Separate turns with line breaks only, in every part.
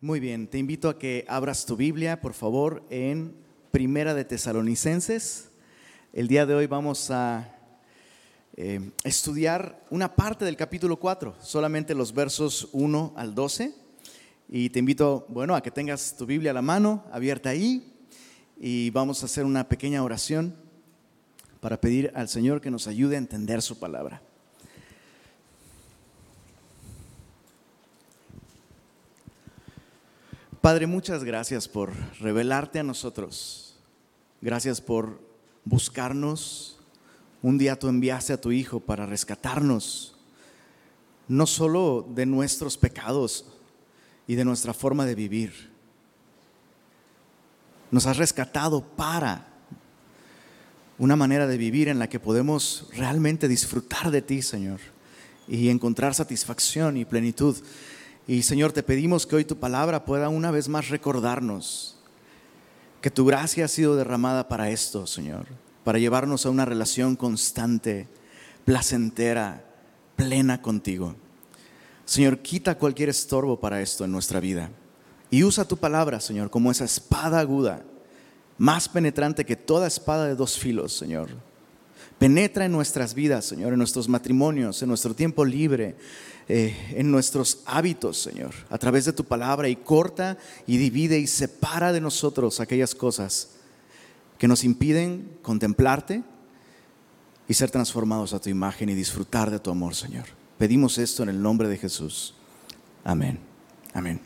Muy bien, te invito a que abras tu Biblia, por favor, en Primera de Tesalonicenses. El día de hoy vamos a eh, estudiar una parte del capítulo 4, solamente los versos 1 al 12. Y te invito, bueno, a que tengas tu Biblia a la mano, abierta ahí, y vamos a hacer una pequeña oración para pedir al Señor que nos ayude a entender su palabra. Padre, muchas gracias por revelarte a nosotros. Gracias por buscarnos. Un día tú enviaste a tu Hijo para rescatarnos, no solo de nuestros pecados y de nuestra forma de vivir. Nos has rescatado para una manera de vivir en la que podemos realmente disfrutar de ti, Señor, y encontrar satisfacción y plenitud. Y Señor, te pedimos que hoy tu palabra pueda una vez más recordarnos que tu gracia ha sido derramada para esto, Señor, para llevarnos a una relación constante, placentera, plena contigo. Señor, quita cualquier estorbo para esto en nuestra vida y usa tu palabra, Señor, como esa espada aguda, más penetrante que toda espada de dos filos, Señor. Penetra en nuestras vidas, Señor, en nuestros matrimonios, en nuestro tiempo libre, eh, en nuestros hábitos, Señor, a través de tu palabra y corta y divide y separa de nosotros aquellas cosas que nos impiden contemplarte y ser transformados a tu imagen y disfrutar de tu amor, Señor. Pedimos esto en el nombre de Jesús. Amén. Amén.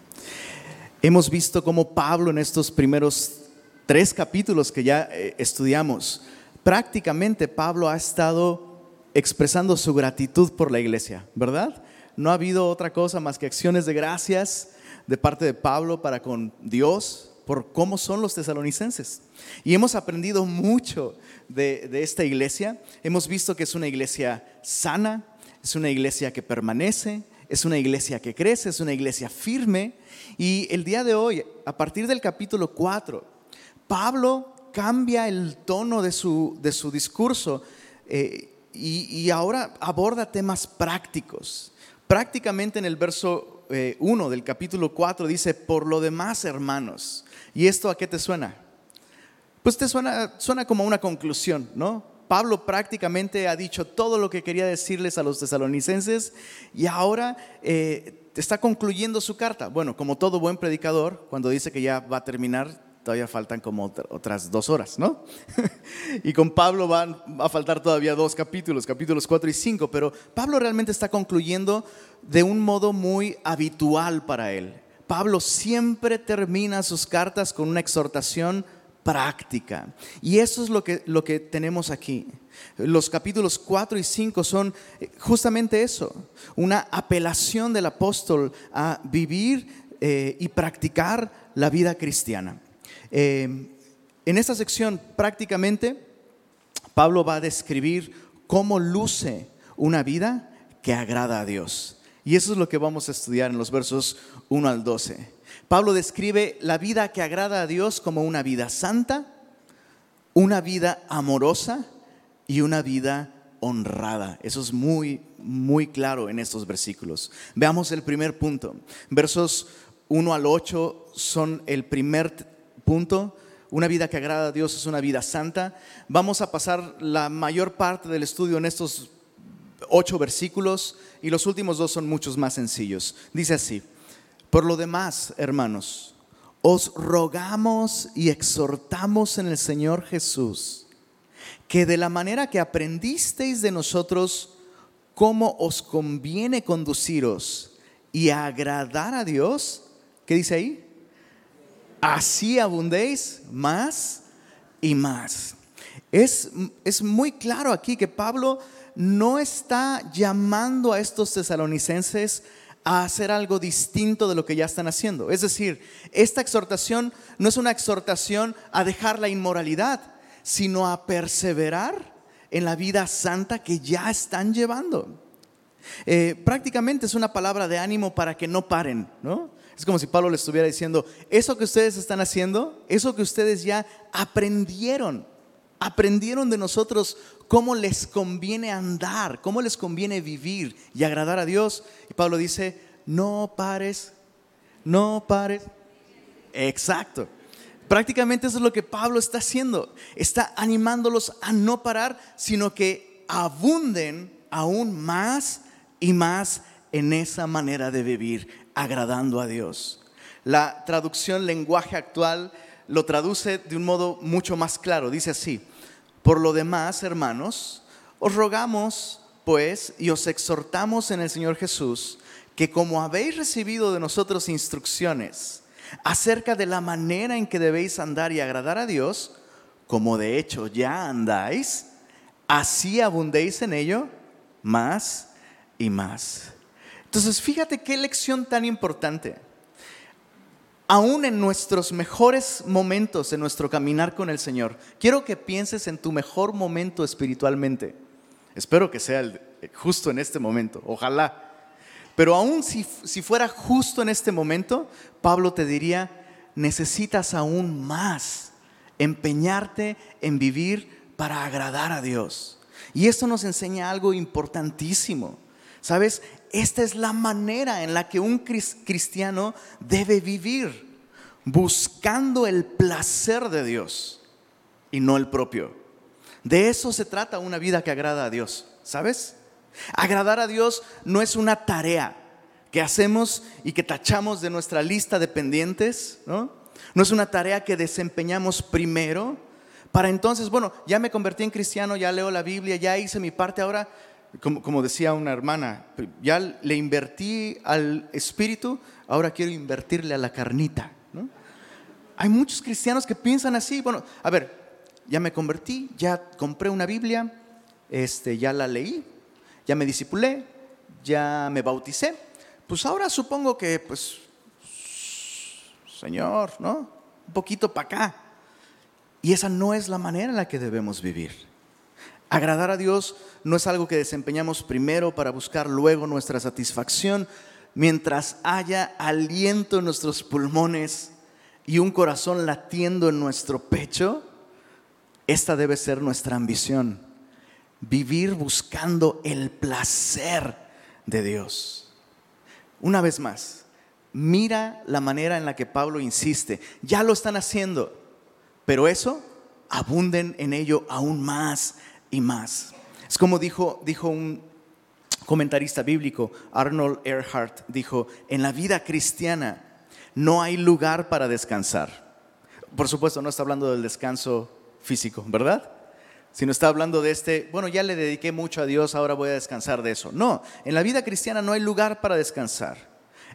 Hemos visto cómo Pablo en estos primeros tres capítulos que ya eh, estudiamos, prácticamente Pablo ha estado expresando su gratitud por la iglesia, ¿verdad? No ha habido otra cosa más que acciones de gracias de parte de Pablo para con Dios por cómo son los tesalonicenses. Y hemos aprendido mucho de, esta iglesia. Hemos visto que es una iglesia sana, es una iglesia que permanece, es una iglesia que crece, es una iglesia firme. Y el día de hoy, a partir del capítulo 4, Pablo cambia el tono de su, de su discurso eh, y ahora aborda temas prácticos prácticamente en el verso 1 eh, del capítulo 4 dice, por lo demás, hermanos. ¿Y esto a qué te suena? Pues te suena, suena como una conclusión, ¿no? Pablo prácticamente ha dicho todo lo que quería decirles a los tesalonicenses y ahora eh, está concluyendo su carta. Bueno, como todo buen predicador, cuando dice que ya va a terminar, todavía faltan como otras dos horas, ¿no? y con Pablo van a faltar todavía dos capítulos, capítulos 4 y 5, pero Pablo realmente está concluyendo de un modo muy habitual para él. Pablo siempre termina sus cartas con una exhortación práctica. Y eso es lo que, lo que tenemos aquí. Los capítulos 4 y 5 son eh, justamente eso, una apelación del apóstol a vivir eh, y practicar la vida cristiana. Eh, en esta sección prácticamente Pablo va a describir cómo luce una vida que agrada a Dios. Y eso es lo que vamos a estudiar en los versos 1 al 12. Pablo describe la vida que agrada a Dios como una vida santa, una vida amorosa y una vida honrada. Eso es muy, muy claro en estos versículos. Veamos el primer punto. Versos 1 al 8 son el primer Una vida que agrada a Dios es una vida santa. Vamos a pasar la mayor parte del estudio en estos ocho versículos y los últimos dos son muchos más sencillos. Dice así, por lo demás, hermanos, os rogamos y exhortamos en el Señor Jesús que de la manera que aprendisteis de nosotros cómo os conviene conduciros y agradar a Dios, ¿qué dice ahí? Así abundéis más y más. Es, es muy claro aquí que Pablo no está llamando a estos tesalonicenses a hacer algo distinto de lo que ya están haciendo. Es decir, esta exhortación no es una exhortación a dejar la inmoralidad, sino a perseverar en la vida santa que ya están llevando. Eh, prácticamente es una palabra de ánimo para que no paren, ¿no? Es como si Pablo le estuviera diciendo, eso que ustedes están haciendo, eso que ustedes ya aprendieron, aprendieron de nosotros cómo les conviene andar, cómo les conviene vivir y agradar a Dios. Y Pablo dice, no pares, no pares. Exacto. Prácticamente eso es lo que Pablo está haciendo. Está animándolos a no parar, sino que abunden aún más y más en esa manera de vivir, agradando a Dios. La traducción lenguaje actual lo traduce de un modo mucho más claro. Dice así, por lo demás, hermanos, os rogamos pues y os exhortamos en el Señor Jesús que como habéis recibido de nosotros instrucciones acerca de la manera en que debéis andar y agradar a Dios, como de hecho ya andáis, así abundéis en ello más y más. Entonces, fíjate qué lección tan importante. Aún en nuestros mejores momentos, en nuestro caminar con el Señor, quiero que pienses en tu mejor momento espiritualmente. Espero que sea justo en este momento, ojalá. Pero aún si, si fuera justo en este momento, Pablo te diría, necesitas aún más empeñarte en vivir para agradar a Dios. Y esto nos enseña algo importantísimo. ¿Sabes? Esta es la manera en la que un cristiano debe vivir, buscando el placer de Dios y no el propio. De eso se trata una vida que agrada a Dios, ¿sabes? Agradar a Dios no es una tarea que hacemos y que tachamos de nuestra lista de pendientes, ¿no? No es una tarea que desempeñamos primero para entonces, bueno, ya me convertí en cristiano, ya leo la Biblia, ya hice mi parte, ahora, como, decía una hermana, ya le invertí al espíritu, ahora quiero invertirle a la carnita. Hay muchos cristianos que piensan así, bueno, a ver, ya me convertí, ya compré una Biblia, este, ya la leí, ya me disipulé, ya me bauticé, pues ahora supongo que, pues, Señor, ¿no? Un poquito para acá. Y esa no es la manera en la que debemos vivir. Agradar a Dios no es algo que desempeñamos primero para buscar luego nuestra satisfacción, mientras haya aliento en nuestros pulmones y un corazón latiendo en nuestro pecho, esta debe ser nuestra ambición, vivir buscando el placer de Dios. Una vez más, mira la manera en la que Pablo insiste, ya lo están haciendo, pero eso, abunden en ello aún más y más. Es como dijo, dijo un comentarista bíblico, Arnold Earhart, dijo, en la vida cristiana no hay lugar para descansar. Por supuesto, no está hablando del descanso físico, ¿verdad? Sino está hablando de este, bueno, ya le dediqué mucho a Dios, ahora voy a descansar de eso. No, en la vida cristiana no hay lugar para descansar.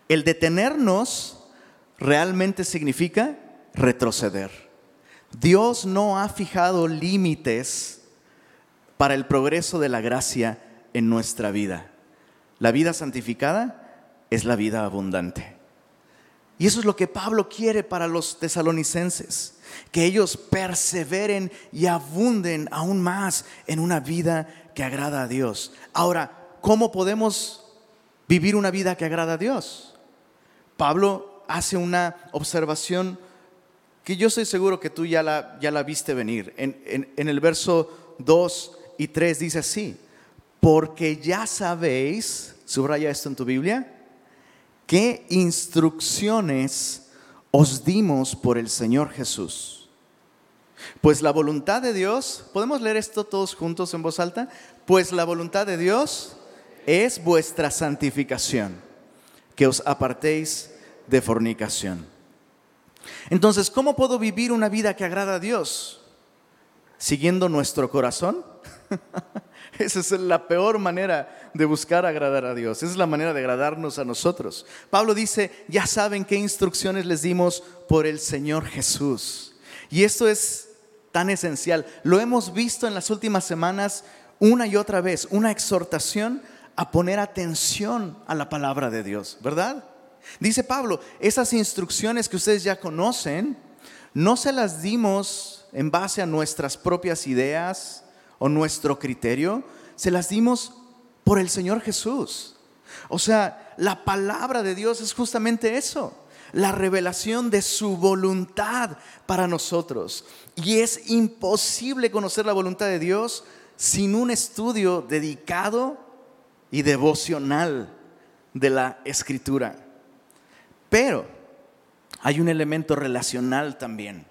El detenernos realmente significa retroceder. Dios no ha fijado límites para el progreso de la gracia en nuestra vida. La vida santificada es la vida abundante. Y eso es lo que Pablo quiere para los tesalonicenses, que ellos perseveren y abunden aún más en una vida que agrada a Dios. Ahora, ¿cómo podemos vivir una vida que agrada a Dios? Pablo hace una observación que yo estoy seguro que tú ya la, ya la viste venir. En, en el verso 2 y 3 dice así, porque ya sabéis, subraya esto en tu Biblia, qué instrucciones os dimos por el Señor Jesús. Pues la voluntad de Dios, ¿podemos leer esto todos juntos en voz alta? Pues la voluntad de Dios es vuestra santificación, que os apartéis de fornicación. Entonces, ¿cómo puedo vivir una vida que agrada a Dios? ¿Siguiendo nuestro corazón? Esa es la peor manera de buscar agradar a Dios. Esa es la manera de agradarnos a nosotros. Pablo dice, ya saben qué instrucciones les dimos por el Señor Jesús. Y esto es tan esencial. Lo hemos visto en las últimas semanas una y otra vez, una exhortación a poner atención a la palabra de Dios, ¿verdad? Dice Pablo, esas instrucciones que ustedes ya conocen, no se las dimos en base a nuestras propias ideas o nuestro criterio, se las dimos por el Señor Jesús. O sea, la palabra de Dios es justamente eso, la revelación de su voluntad para nosotros. Y es imposible conocer la voluntad de Dios sin un estudio dedicado y devocional de la escritura. Pero hay un elemento relacional también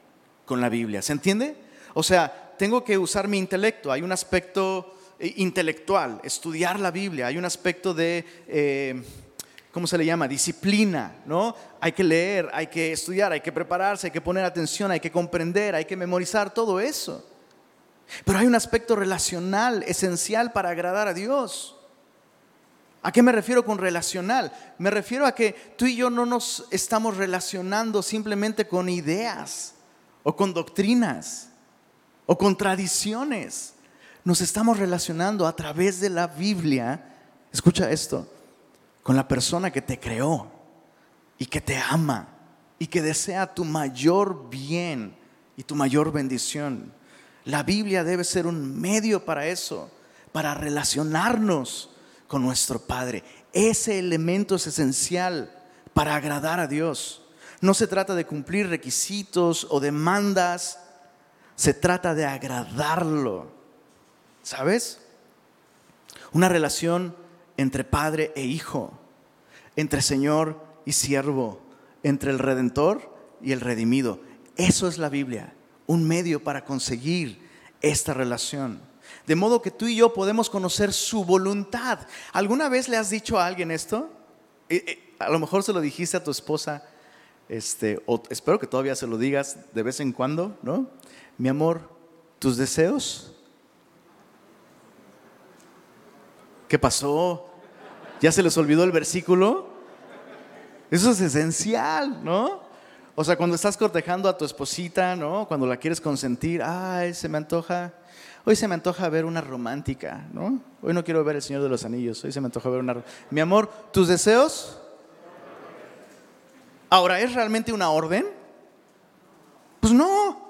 con la Biblia. ¿Se entiende? O sea, tengo que usar mi intelecto. Hay un aspecto eh, intelectual, estudiar la Biblia. Hay un aspecto de, eh, ¿cómo se le llama? Disciplina, ¿no? Hay que leer, hay que estudiar, hay que prepararse, hay que poner atención, hay que comprender, hay que memorizar todo eso. Pero hay un aspecto relacional esencial para agradar a Dios. ¿A qué me refiero con relacional? Me refiero a que tú y yo no nos estamos relacionando simplemente con ideas o con doctrinas o con tradiciones. Nos estamos relacionando a través de la Biblia, escucha esto, con la persona que te creó y que te ama y que desea tu mayor bien y tu mayor bendición. La Biblia debe ser un medio para eso, para relacionarnos con nuestro Padre. Ese elemento es esencial para agradar a Dios. No se trata de cumplir requisitos o demandas, se trata de agradarlo. ¿Sabes? Una relación entre padre e hijo, entre Señor y siervo, entre el redentor y el redimido. Eso es la Biblia, un medio para conseguir esta relación. De modo que tú y yo podemos conocer su voluntad. ¿Alguna vez le has dicho a alguien esto? Eh, eh, a lo mejor se lo dijiste a tu esposa, este, o espero que todavía se lo digas de vez en cuando, ¿no? Mi amor, tus deseos. ¿Qué pasó? ¿Ya se les olvidó el versículo? Eso es esencial, ¿no? O sea, cuando estás cortejando a tu esposita, ¿no? Cuando la quieres consentir, ay, se me antoja, hoy se me antoja ver una romántica, ¿no? Hoy no quiero ver el Señor de los Anillos, hoy se me antoja ver una... Mi amor, ¿tus deseos? Ahora, ¿es realmente una orden? Pues no,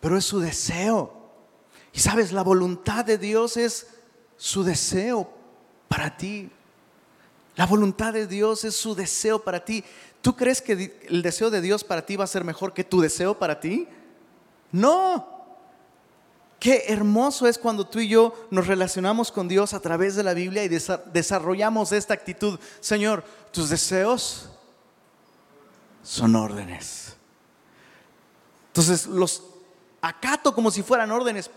pero es su deseo. Y sabes, la voluntad de Dios es su deseo para ti. La voluntad de Dios es su deseo para ti. ¿Tú crees que el deseo de Dios para ti va a ser mejor que tu deseo para ti? No. Qué hermoso es cuando tú y yo nos relacionamos con Dios a través de la Biblia y desarrollamos esta actitud. Señor, tus deseos son órdenes. Entonces los acato como si fueran órdenes,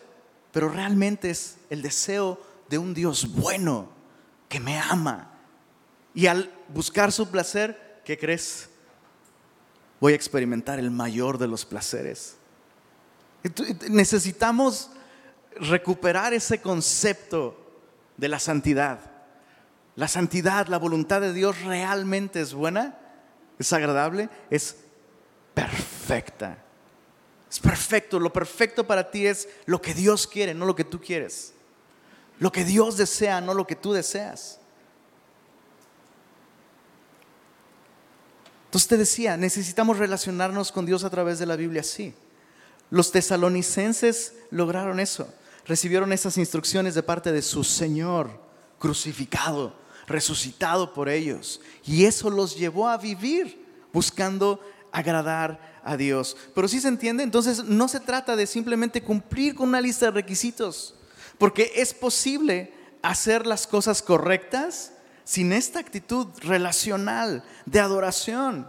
pero realmente es el deseo de un Dios bueno que me ama. Y al buscar su placer, ¿qué crees? Voy a experimentar el mayor de los placeres. Necesitamos recuperar ese concepto de la santidad. La santidad, la voluntad de Dios realmente es buena, es agradable, es perfecta. Es perfecto. Lo perfecto para ti es lo que Dios quiere, no lo que tú quieres. Lo que Dios desea, no lo que tú deseas. Entonces te decía, necesitamos relacionarnos con Dios a través de la Biblia, sí. Los tesalonicenses lograron eso. Recibieron esas instrucciones de parte de su Señor, crucificado, resucitado por ellos. Y eso los llevó a vivir buscando agradar a Dios. Pero si se entiende, entonces no se trata de simplemente cumplir con una lista de requisitos. Porque es posible hacer las cosas correctas sin esta actitud relacional de adoración.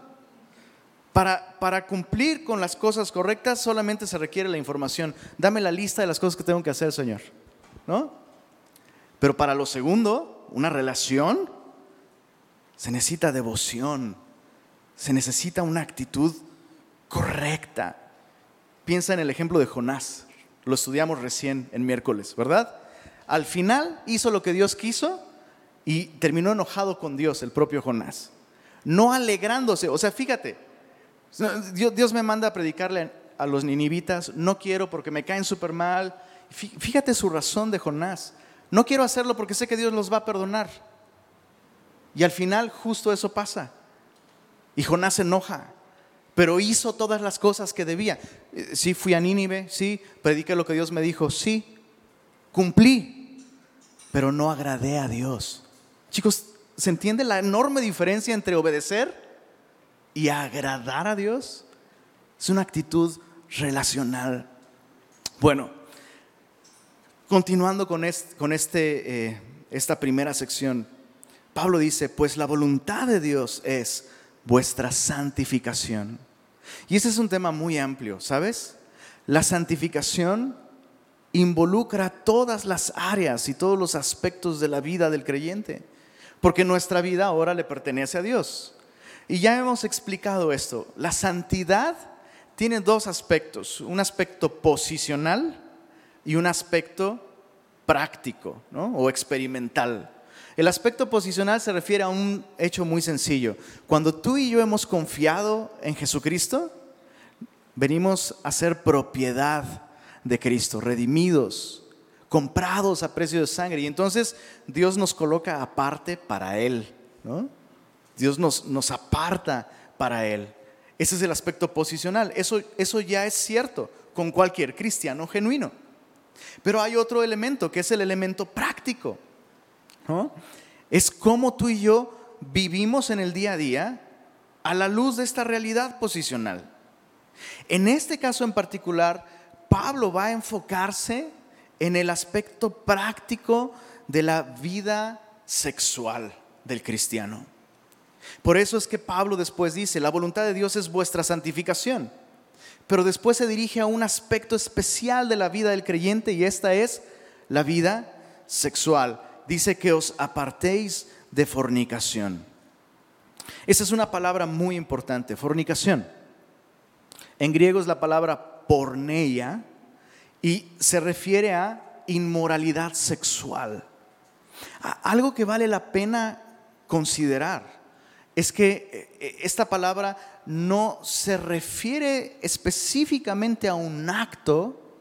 Para, para, cumplir con las cosas correctas solamente se requiere la información. Dame la lista de las cosas que tengo que hacer, Señor. ¿No? Pero para lo segundo, una relación, se necesita devoción, se necesita una actitud correcta. Piensa en el ejemplo de Jonás. Lo estudiamos recién en miércoles, ¿verdad? Al final hizo lo que Dios quiso y terminó enojado con Dios, el propio Jonás. No alegrándose. O sea, fíjate, Dios, me manda a predicarle a los ninivitas, no quiero porque me caen súper mal. Fíjate su razón de Jonás. No quiero hacerlo porque sé que Dios los va a perdonar. Y al final justo eso pasa. Y Jonás se enoja pero hizo todas las cosas que debía. Eh, sí, fui a Nínive, sí, prediqué lo que Dios me dijo, sí, cumplí, pero no agradé a Dios. Chicos, ¿se entiende la enorme diferencia entre obedecer y agradar a Dios? Es una actitud relacional. Bueno, continuando con, este, eh, esta primera sección, Pablo dice, pues la voluntad de Dios es vuestra santificación. Y ese es un tema muy amplio, ¿sabes? La santificación involucra todas las áreas y todos los aspectos de la vida del creyente, porque nuestra vida ahora le pertenece a Dios. Y ya hemos explicado esto, la santidad tiene dos aspectos, un aspecto posicional y un aspecto práctico o experimental. El aspecto posicional se refiere a un hecho muy sencillo. Cuando tú y yo hemos confiado en Jesucristo, venimos a ser propiedad de Cristo, redimidos, comprados a precio de sangre. Y entonces Dios nos coloca aparte para Él. Dios nos, nos aparta para Él. Ese es el aspecto posicional. Eso, eso ya es cierto con cualquier cristiano genuino. Pero hay otro elemento que es el elemento práctico. Es cómo tú y yo vivimos en el día a día a la luz de esta realidad posicional. En este caso en particular, Pablo va a enfocarse en el aspecto práctico de la vida sexual del cristiano. Por eso es que Pablo después dice, la voluntad de Dios es vuestra santificación. Pero después se dirige a un aspecto especial de la vida del creyente y esta es la vida sexual. Dice que os apartéis de fornicación. Esa es una palabra muy importante, fornicación. En griego es la palabra porneia y se refiere a inmoralidad sexual. Algo que vale la pena considerar es que eh, esta palabra no se refiere específicamente a un acto,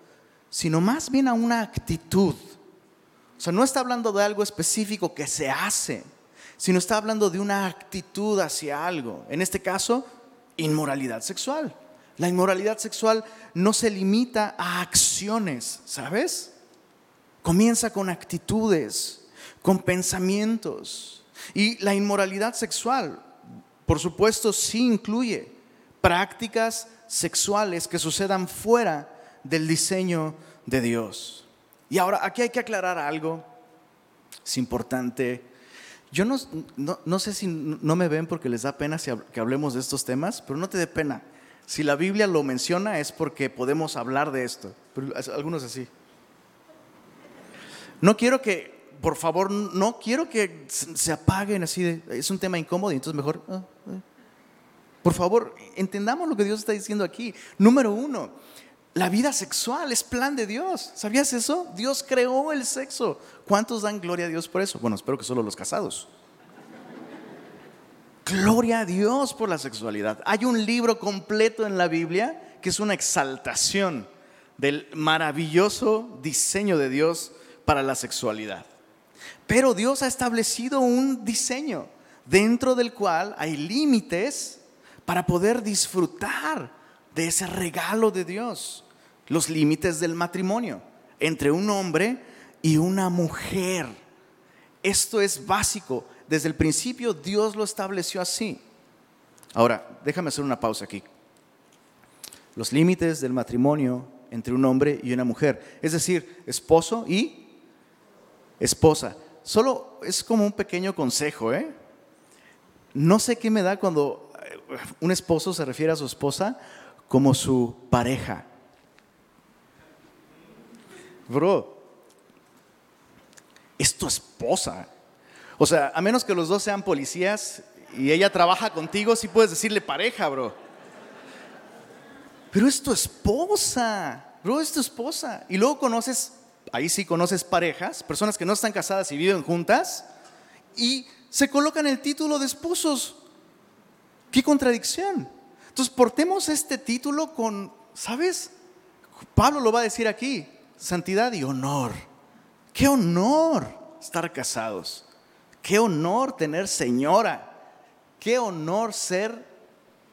sino más bien a una actitud. O sea, no está hablando de algo específico que se hace, sino está hablando de una actitud hacia algo. En este caso, inmoralidad sexual. La inmoralidad sexual no se limita a acciones, ¿sabes? Comienza con actitudes, con pensamientos. Y la inmoralidad sexual, por supuesto, sí incluye prácticas sexuales que sucedan fuera del diseño de Dios. Y ahora, aquí hay que aclarar algo, es importante. Yo no, no, sé si no me ven porque les da pena que hablemos de estos temas, pero no te dé pena. Si la Biblia lo menciona es porque podemos hablar de esto, pero algunos así. No quiero que por favor, no quiero que se apaguen así, de, es un tema incómodo y entonces mejor... Ah, ah. Por favor, entendamos lo que Dios está diciendo aquí. Número uno, la vida sexual es plan de Dios. ¿Sabías eso? Dios creó el sexo. ¿Cuántos dan gloria a Dios por eso? Bueno, espero que solo los casados. Gloria a Dios por la sexualidad. Hay un libro completo en la Biblia que es una exaltación del maravilloso diseño de Dios para la sexualidad. Pero Dios ha establecido un diseño dentro del cual hay límites para poder disfrutar de ese regalo de Dios. Los límites del matrimonio entre un hombre y una mujer. Esto es básico. Desde el principio Dios lo estableció así. Ahora, déjame hacer una pausa aquí. Los límites del matrimonio entre un hombre y una mujer. Es decir, esposo y esposa solo es como un pequeño consejo, ¿eh? No sé qué me da cuando un esposo se refiere a su esposa como su pareja. Bro, es tu esposa. O sea, a menos que los dos sean policías y ella trabaja contigo, sí puedes decirle pareja, bro. Pero es tu esposa, bro, es tu esposa. Y luego conoces ahí sí conoces parejas, personas que no están casadas y viven juntas, y se colocan el título de esposos. ¡Qué contradicción! Entonces, portemos este título con, ¿sabes? Pablo lo va a decir aquí, santidad y honor. ¡Qué honor estar casados! ¡Qué honor tener señora! ¡Qué honor ser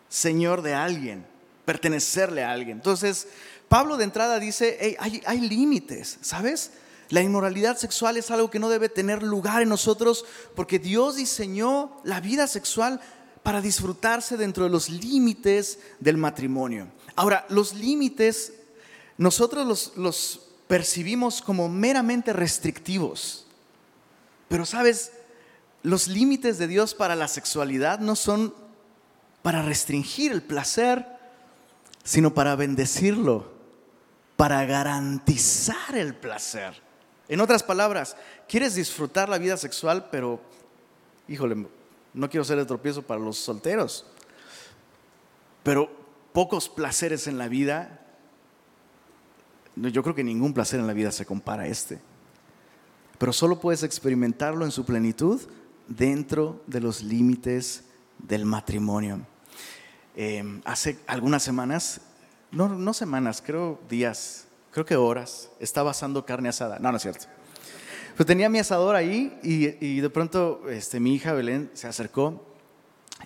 señor de alguien! Pertenecerle a alguien. Entonces, Pablo de entrada dice, hay, límites, ¿sabes? La inmoralidad sexual es algo que no debe tener lugar en nosotros porque Dios diseñó la vida sexual para disfrutarse dentro de los límites del matrimonio. Ahora, los límites nosotros los, los percibimos como meramente restrictivos, pero sabes, los límites de Dios para la sexualidad no son para restringir el placer, sino para bendecirlo, para garantizar el placer. En otras palabras, quieres disfrutar la vida sexual, pero, híjole, no quiero ser de tropiezo para los solteros, pero pocos placeres en la vida, yo creo que ningún placer en la vida se compara a este, pero solo puedes experimentarlo en su plenitud dentro de los límites del matrimonio. Em, hace algunas semanas, no, no semanas, creo días, creo que horas, estaba asando carne asada. No, no es cierto. Pues tenía mi asador ahí y, de pronto este, mi hija Belén se acercó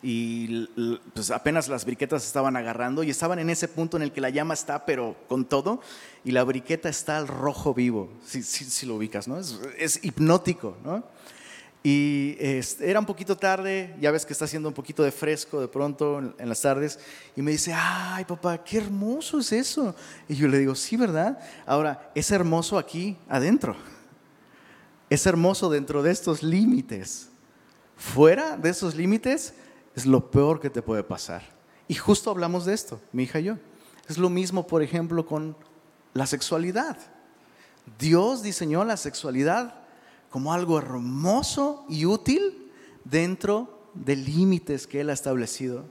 y pues apenas las briquetas estaban agarrando y estaban en ese punto en el que la llama está pero con todo y la briqueta está al rojo vivo, si, si, lo ubicas, ¿no? Es, es hipnótico, ¿no? Y este, era un poquito tarde, ya ves que está haciendo un poquito de fresco de pronto en, las tardes, y me dice, ay papá, qué hermoso es eso. Y yo le digo, sí, ¿verdad? Ahora, es hermoso aquí adentro, es hermoso dentro de estos límites. Fuera de esos límites es lo peor que te puede pasar. Y justo hablamos de esto, mi hija y yo. Es lo mismo, por ejemplo, con la sexualidad. Dios diseñó la sexualidad como algo hermoso y útil dentro de límites que Él ha establecido.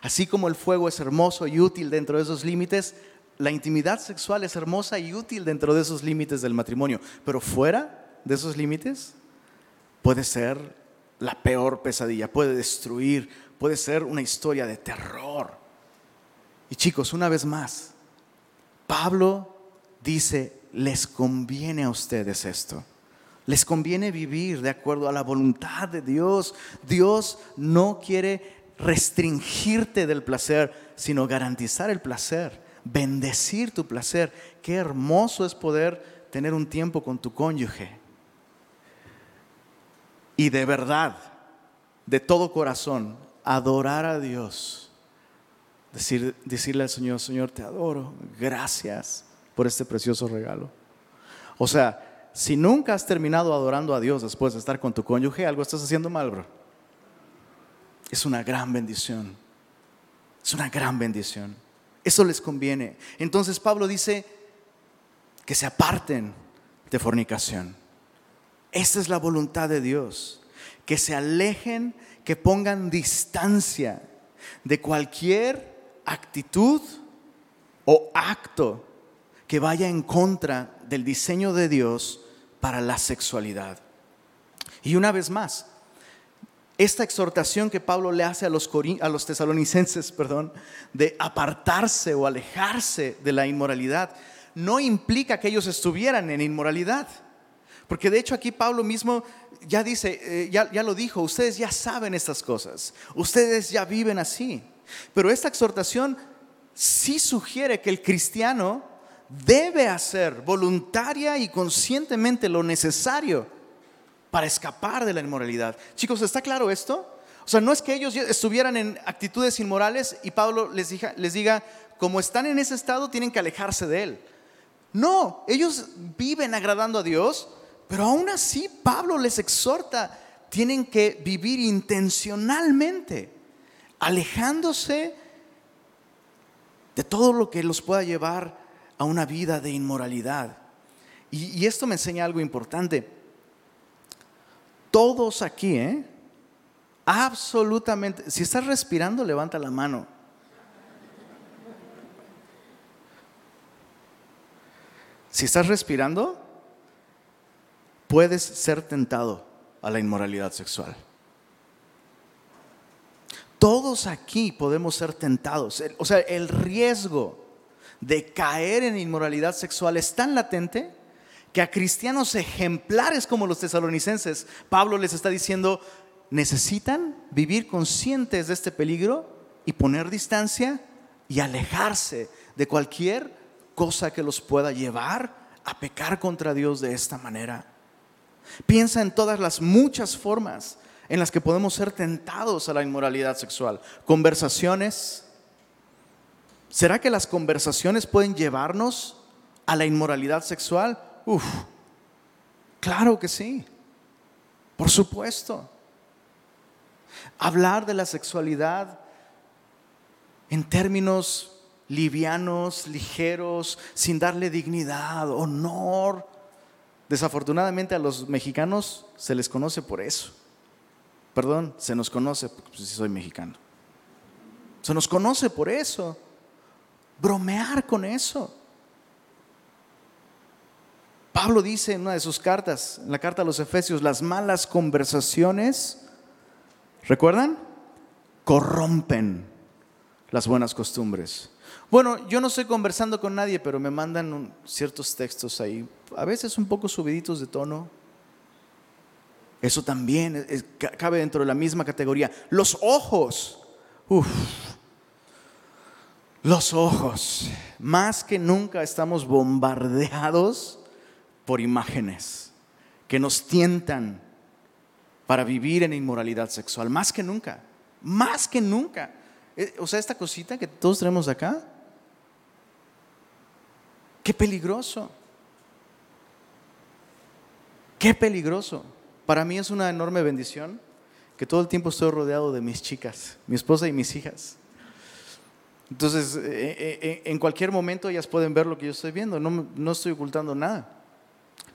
Así como el fuego es hermoso y útil dentro de esos límites, la intimidad sexual es hermosa y útil dentro de esos límites del matrimonio. Pero fuera de esos límites puede ser la peor pesadilla, puede destruir, puede ser una historia de terror. Y chicos, una vez más, Pablo dice, les conviene a ustedes esto. Les conviene vivir de acuerdo a la voluntad de Dios. Dios no quiere restringirte del placer, sino garantizar el placer, bendecir tu placer. Qué hermoso es poder tener un tiempo con tu cónyuge. Y de verdad, de todo corazón, adorar a Dios. Decir, decirle al Señor, Señor, te adoro. Gracias por este precioso regalo. O sea, si nunca has terminado adorando a Dios después de estar con tu cónyuge, algo estás haciendo mal, bro. Es una gran bendición. Es una gran bendición. Eso les conviene. Entonces Pablo dice que se aparten de fornicación. Esa es la voluntad de Dios. Que se alejen, que pongan distancia de cualquier actitud o acto que vaya en contra del diseño de Dios para la sexualidad. Y una vez más, esta exhortación que Pablo le hace a los, a los tesalonicenses, perdón, de apartarse o alejarse de la inmoralidad, no implica que ellos estuvieran en inmoralidad. Porque de hecho aquí Pablo mismo ya dice, eh, ya, ya lo dijo, ustedes ya saben estas cosas, ustedes ya viven así. Pero esta exhortación sí sugiere que el cristiano debe hacer voluntaria y conscientemente lo necesario para escapar de la inmoralidad. Chicos, ¿está claro esto? O sea, no es que ellos estuvieran en actitudes inmorales y Pablo les diga, les diga, como están en ese estado, tienen que alejarse de él. No, ellos viven agradando a Dios, pero aún así Pablo les exhorta, tienen que vivir intencionalmente, alejándose de todo lo que los pueda llevar a una vida de inmoralidad. Y, esto me enseña algo importante. Todos aquí, ¿eh? Absolutamente. Si estás respirando, levanta la mano. Si estás respirando, puedes ser tentado a la inmoralidad sexual. Todos aquí podemos ser tentados. O sea, el riesgo de caer en inmoralidad sexual es tan latente que a cristianos ejemplares como los tesalonicenses, Pablo les está diciendo, necesitan vivir conscientes de este peligro y poner distancia y alejarse de cualquier cosa que los pueda llevar a pecar contra Dios de esta manera. Piensa en todas las muchas formas en las que podemos ser tentados a la inmoralidad sexual. Conversaciones, ¿Será que las conversaciones pueden llevarnos a la inmoralidad sexual? Uf, claro que sí, por supuesto. Hablar de la sexualidad en términos livianos, ligeros, sin darle dignidad, honor. Desafortunadamente a los mexicanos se les conoce por eso. Perdón, se nos conoce, pues si soy mexicano. Se nos conoce por eso. Bromear con eso. Pablo dice en una de sus cartas, en la carta a los Efesios, las malas conversaciones, ¿recuerdan? Corrompen las buenas costumbres. Bueno, yo no estoy conversando con nadie, pero me mandan ciertos textos ahí, a veces un poco subiditos de tono. Eso también cabe dentro de la misma categoría. Los ojos. Los ojos. Más que nunca estamos bombardeados por imágenes que nos tientan para vivir en inmoralidad sexual. Más que nunca. Más que nunca. Eh, o sea, esta cosita que todos tenemos acá. Qué peligroso. Qué peligroso. Para mí es una enorme bendición que todo el tiempo estoy rodeado de mis chicas, mi esposa y mis hijas. Entonces, eh, eh, en cualquier momento ellas pueden ver lo que yo estoy viendo, no, no estoy ocultando nada.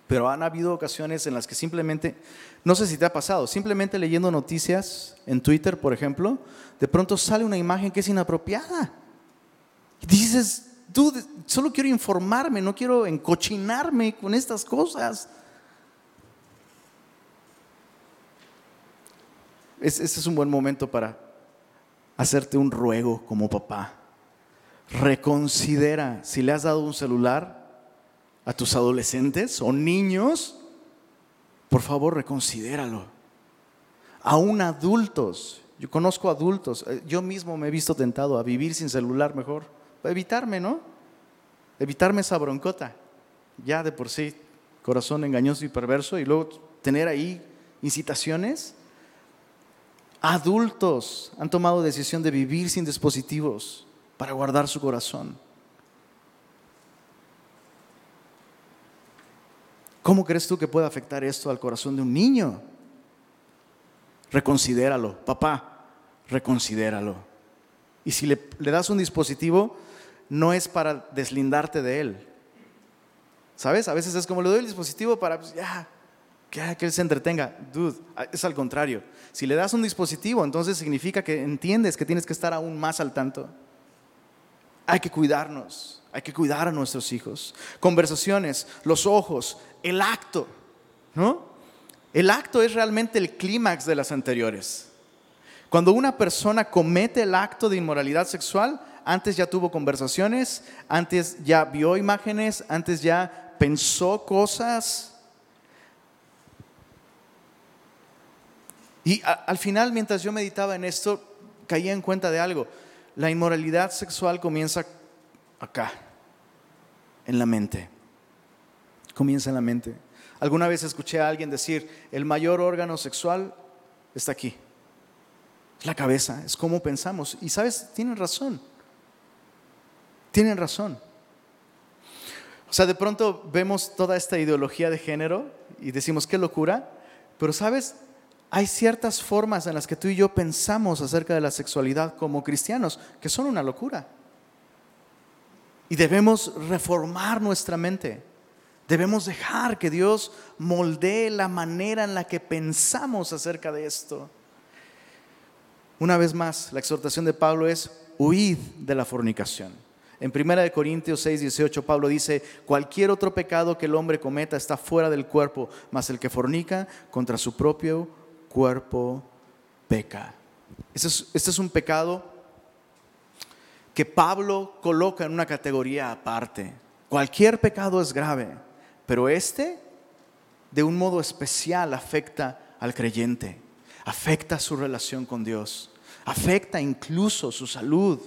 Pero han habido ocasiones en las que simplemente, no sé si te ha pasado, simplemente leyendo noticias en Twitter, por ejemplo, de pronto sale una imagen que es inapropiada. Y dices, solo quiero informarme, no quiero encochinarme con estas cosas. Ese es un buen momento para hacerte un ruego como papá. Reconsidera si le has dado un celular a tus adolescentes o niños, por favor reconsidéralo. Aún adultos, yo conozco adultos, eh, yo mismo me he visto tentado a vivir sin celular mejor, evitarme, ¿no? Evitarme esa broncota, ya de por sí, corazón engañoso y perverso, y luego tener ahí incitaciones Adultos han tomado decisión de vivir sin dispositivos para guardar su corazón. ¿Cómo crees tú que puede afectar esto al corazón de un niño? Reconsidéralo, papá, reconsidéralo. Y si le, das un dispositivo, no es para deslindarte de él. ¿Sabes? A veces es como le doy el dispositivo para, pues, ya, que, él se entretenga. Dude, es al contrario. Si le das un dispositivo, entonces significa que entiendes que tienes que estar aún más al tanto. Hay que cuidarnos, hay que cuidar a nuestros hijos. Conversaciones, los ojos, el acto, ¿no? El acto es realmente el clímax de las anteriores. Cuando una persona comete el acto de inmoralidad sexual, antes ya tuvo conversaciones, antes ya vio imágenes, antes ya pensó cosas, Y al final, mientras yo meditaba en esto, caía en cuenta de algo. La inmoralidad sexual comienza acá, en la mente. Comienza en la mente. Alguna vez escuché a alguien decir, el mayor órgano sexual está aquí. Es la cabeza, es cómo pensamos. Y sabes, tienen razón. Tienen razón. O sea, de pronto vemos toda esta ideología de género y decimos, qué locura. Pero sabes, hay ciertas formas en las que tú y yo pensamos acerca de la sexualidad como cristianos que son una locura. Y debemos reformar nuestra mente. Debemos dejar que Dios moldee la manera en la que pensamos acerca de esto. Una vez más, la exhortación de Pablo es huid de la fornicación. En 1 Corintios 6, 18, Pablo dice, cualquier otro pecado que el hombre cometa está fuera del cuerpo, mas el que fornica contra su propio cuerpo peca. Este es, este es un pecado que Pablo coloca en una categoría aparte. Cualquier pecado es grave, pero este de un modo especial afecta al creyente, afecta su relación con Dios, afecta incluso su salud,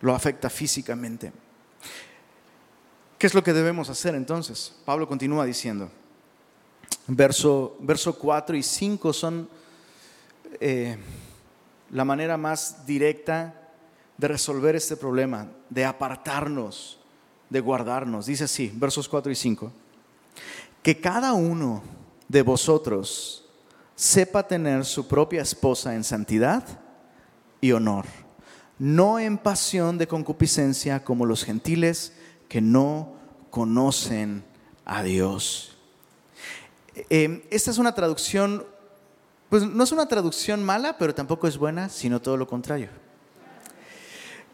lo afecta físicamente. ¿Qué es lo que debemos hacer entonces? Pablo continúa diciendo, Verso, verso 4 y 5 son eh, la manera más directa de resolver este problema, de apartarnos, de guardarnos. Dice así, versos 4 y 5, que cada uno de vosotros sepa tener su propia esposa en santidad y honor, no en pasión de concupiscencia como los gentiles que no conocen a Dios. Eh, esta es una traducción, pues no es una traducción mala, pero tampoco es buena, sino todo lo contrario.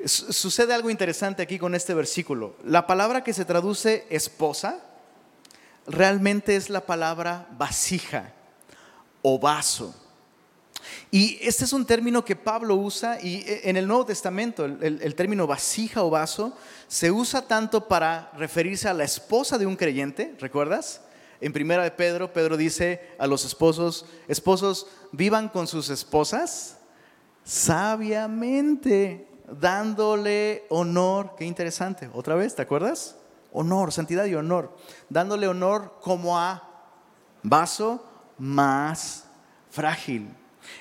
Sucede algo interesante aquí con este versículo. La palabra que se traduce esposa realmente es la palabra vasija o vaso. Y este es un término que Pablo usa y e, en el Nuevo Testamento el, término vasija o vaso se usa tanto para referirse a la esposa de un creyente, ¿recuerdas? En primera de Pedro, Pedro dice a los esposos, esposos, vivan con sus esposas sabiamente, dándole honor, qué interesante, otra vez, ¿te acuerdas? Honor, santidad y honor, dándole honor como a vaso más frágil.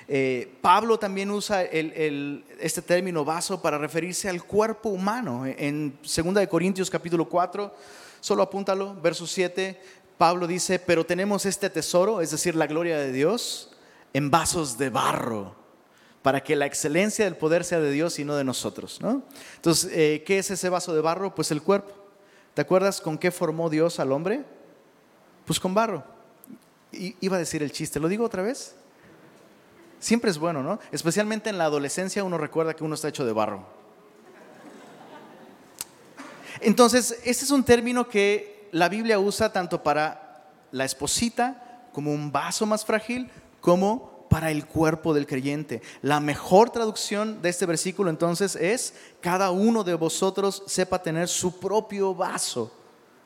Eh, Pablo también usa este término vaso para referirse al cuerpo humano. En 2 Corintios capítulo 4, solo apúntalo, verso 7, Pablo dice, pero tenemos este tesoro, es decir, la gloria de Dios, en vasos de barro, para que la excelencia del poder sea de Dios y no de nosotros. Entonces, eh, ¿qué es ese vaso de barro? Pues el cuerpo. ¿Te acuerdas con qué formó Dios al hombre? Pues con barro. Iba a decir el chiste, ¿lo digo otra vez? Siempre es bueno, ¿no? Especialmente en la adolescencia uno recuerda que uno está hecho de barro. Entonces, este es un término que la Biblia usa tanto para la esposita como un vaso más frágil, como para el cuerpo del creyente. La mejor traducción de este versículo entonces es, cada uno de vosotros sepa tener su propio vaso,